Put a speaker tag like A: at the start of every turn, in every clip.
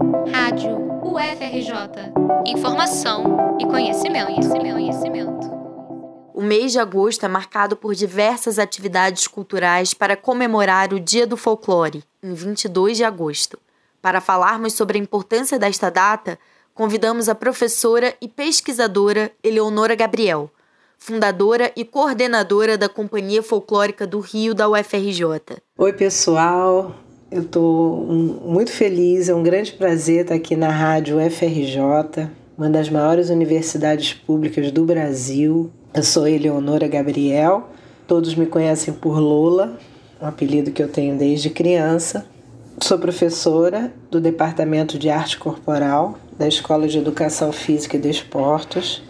A: Rádio UFRJ. Informação e conhecimento, conhecimento, conhecimento.
B: O mês de agosto é marcado por diversas atividades culturais para comemorar o Dia do Folclore, em 22 de agosto. Para falarmos sobre a importância desta data, convidamos a professora e pesquisadora Eleonora Gabriel, fundadora e coordenadora da Companhia Folclórica do Rio da UFRJ.
C: Oi, pessoal. Eu estou muito feliz, é um grande prazer estar aqui na Rádio UFRJ, uma das maiores universidades públicas do Brasil. Eu sou Eleonora Gabriel, todos me conhecem por Lola, um apelido que eu tenho desde criança. Sou professora do Departamento de Arte Corporal da Escola de Educação Física e Desportos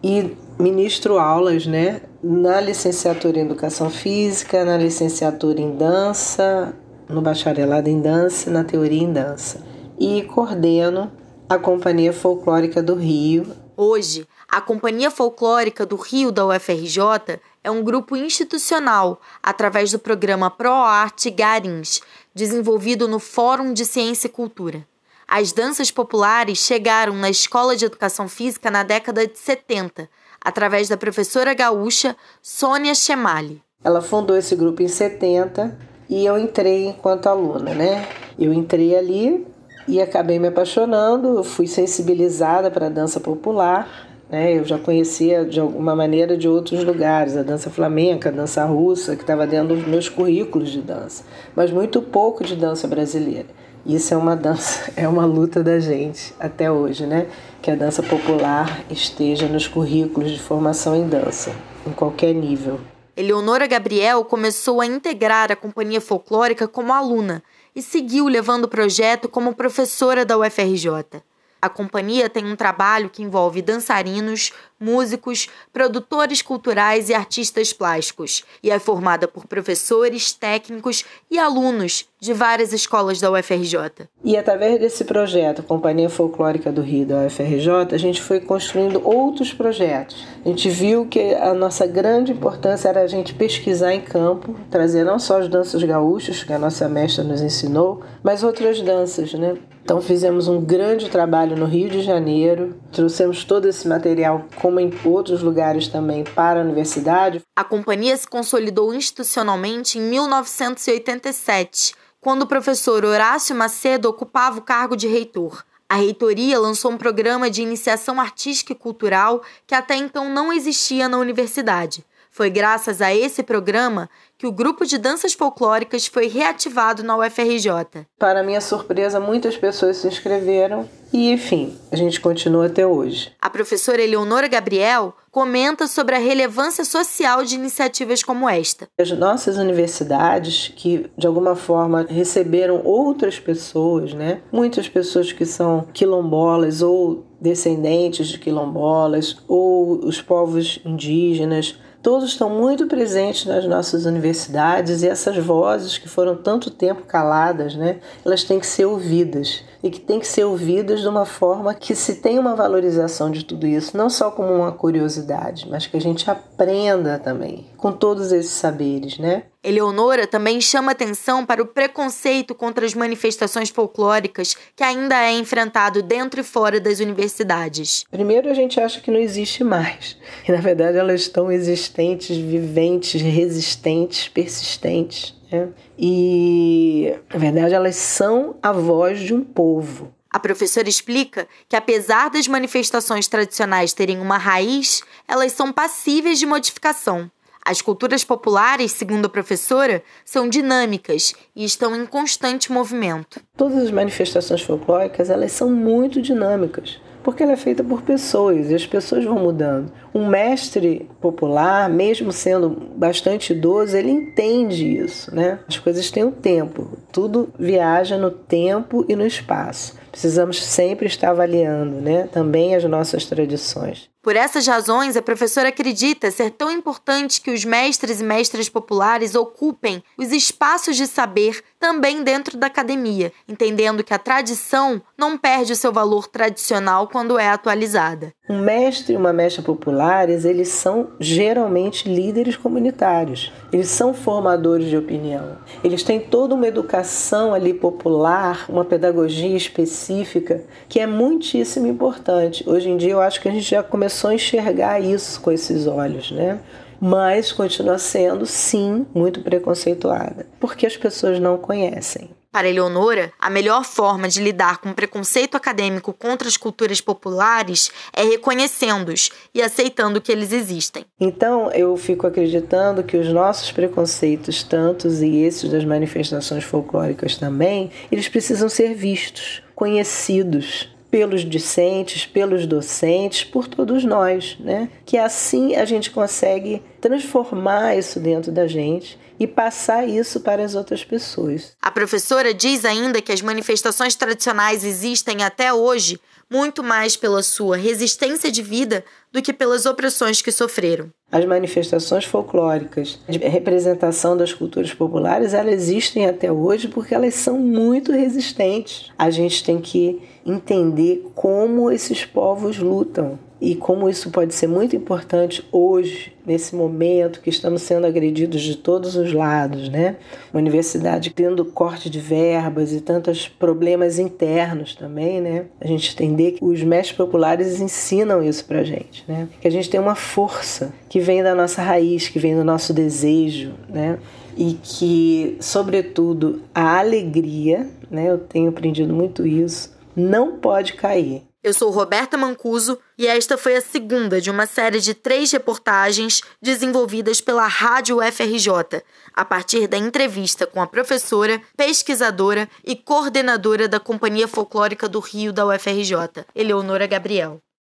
C: e ministro aulas, né, na licenciatura em Educação Física, na licenciatura em Dança, no bacharelado em dança e na teoria em dança. E coordeno a Companhia Folclórica do Rio.
B: Hoje, a Companhia Folclórica do Rio da UFRJ é um grupo institucional através do programa ProArte Garins, desenvolvido no Fórum de Ciência e Cultura. As danças populares chegaram na Escola de Educação Física na década de 70, através da professora gaúcha Sônia Chemali.
C: Ela fundou esse grupo em 70 e eu entrei enquanto aluna, né? Eu entrei ali e acabei me apaixonando, fui sensibilizada para a dança popular, né? Eu já conhecia de alguma maneira de outros lugares, a dança flamenca, a dança russa, que estava dentro dos meus currículos de dança, mas muito pouco de dança brasileira. Isso é uma dança, é uma luta da gente até hoje, né? Que a dança popular esteja nos currículos de formação em dança, em qualquer nível.
B: Eleonora Gabriel começou a integrar a companhia folclórica como aluna e seguiu levando o projeto como professora da UFRJ. A companhia tem um trabalho que envolve dançarinos, músicos, produtores culturais e artistas plásticos, e é formada por professores, técnicos e alunos de várias escolas da UFRJ.
C: E através desse projeto, Companhia Folclórica do Rio da UFRJ, a gente foi construindo outros projetos. A gente viu que a nossa grande importância era a gente pesquisar em campo, trazer não só as danças gaúchas, que a nossa mestra nos ensinou, mas outras danças, né? Então fizemos um grande trabalho no Rio de Janeiro, trouxemos todo esse material, como em outros lugares também, para a universidade.
B: A companhia se consolidou institucionalmente em 1987, quando o professor Horácio Macedo ocupava o cargo de reitor. A reitoria lançou um programa de iniciação artística e cultural que até então não existia na universidade. Foi graças a esse programa que o grupo de danças folclóricas foi reativado na UFRJ.
C: Para minha surpresa, muitas pessoas se inscreveram e, enfim, a gente continua até hoje.
B: A professora Eleonora Gabriel comenta sobre a relevância social de iniciativas como esta.
C: As nossas universidades, que de alguma forma receberam outras pessoas, né? Muitas pessoas que são quilombolas ou descendentes de quilombolas ou os povos indígenas todos estão muito presentes nas nossas universidades e essas vozes que foram tanto tempo caladas, né, elas têm que ser ouvidas e que têm que ser ouvidas de uma forma que se tenha uma valorização de tudo isso, não só como uma curiosidade, mas que a gente aprenda também com todos esses saberes, né?
B: Eleonora também chama atenção para o preconceito contra as manifestações folclóricas que ainda é enfrentado dentro e fora das universidades.
C: Primeiro, a gente acha que não existe mais. E, na verdade, elas estão existentes, viventes, resistentes, persistentes. Né? E, na verdade, elas são a voz de um povo.
B: A professora explica que, apesar das manifestações tradicionais terem uma raiz, elas são passíveis de modificação. As culturas populares, segundo a professora, são dinâmicas e estão em constante movimento.
C: Todas as manifestações folclóricas, elas são muito dinâmicas, porque ela é feita por pessoas e as pessoas vão mudando. Um mestre popular, mesmo sendo bastante idoso, ele entende isso, né? As coisas têm um tempo, tudo viaja no tempo e no espaço. Precisamos sempre estar avaliando, né, também as nossas tradições.
B: Por essas razões, a professora acredita ser tão importante que os mestres e mestras populares ocupem os espaços de saber também dentro da academia, entendendo que a tradição não perde o seu valor tradicional quando é atualizada.
C: Um mestre e uma mestra populares, eles são geralmente líderes comunitários. Eles são formadores de opinião. Eles têm toda uma educação ali popular, uma pedagogia específica que é muitíssimo importante. Hoje em dia eu acho que a gente já começou a enxergar isso com esses olhos, né? Mas continua sendo, sim, muito preconceituada, porque as pessoas não conhecem.
B: Para Eleonora, a melhor forma de lidar com o preconceito acadêmico contra as culturas populares é reconhecendo-os e aceitando que eles existem.
C: Então, eu fico acreditando que os nossos preconceitos, tantos e esses das manifestações folclóricas também, eles precisam ser vistos, conhecidos, pelos discentes, pelos docentes, por todos nós, né? Que assim a gente consegue transformar isso dentro da gente e passar isso para as outras pessoas.
B: A professora diz ainda que as manifestações tradicionais existem até hoje muito mais pela sua resistência de vida do que pelas opressões que sofreram.
C: As manifestações folclóricas de representação das culturas populares, elas existem até hoje porque elas são muito resistentes. A gente tem que entender como esses povos lutam e como isso pode ser muito importante hoje, nesse momento que estamos sendo agredidos de todos os lados, né? Uma universidade tendo corte de verbas e tantos problemas internos também, né? A gente entender que os mestres populares ensinam isso pra gente, né? Que a gente tem uma força que vem da nossa raiz, que vem do nosso desejo, né? E que, sobretudo, a alegria, né? Eu tenho aprendido muito isso, não pode cair.
B: Eu sou Roberta Mancuso e esta foi a segunda de uma série de três reportagens desenvolvidas pela Rádio UFRJ, a partir da entrevista com a professora, pesquisadora e coordenadora da Companhia Folclórica do Rio da UFRJ, Eleonora Gabriel.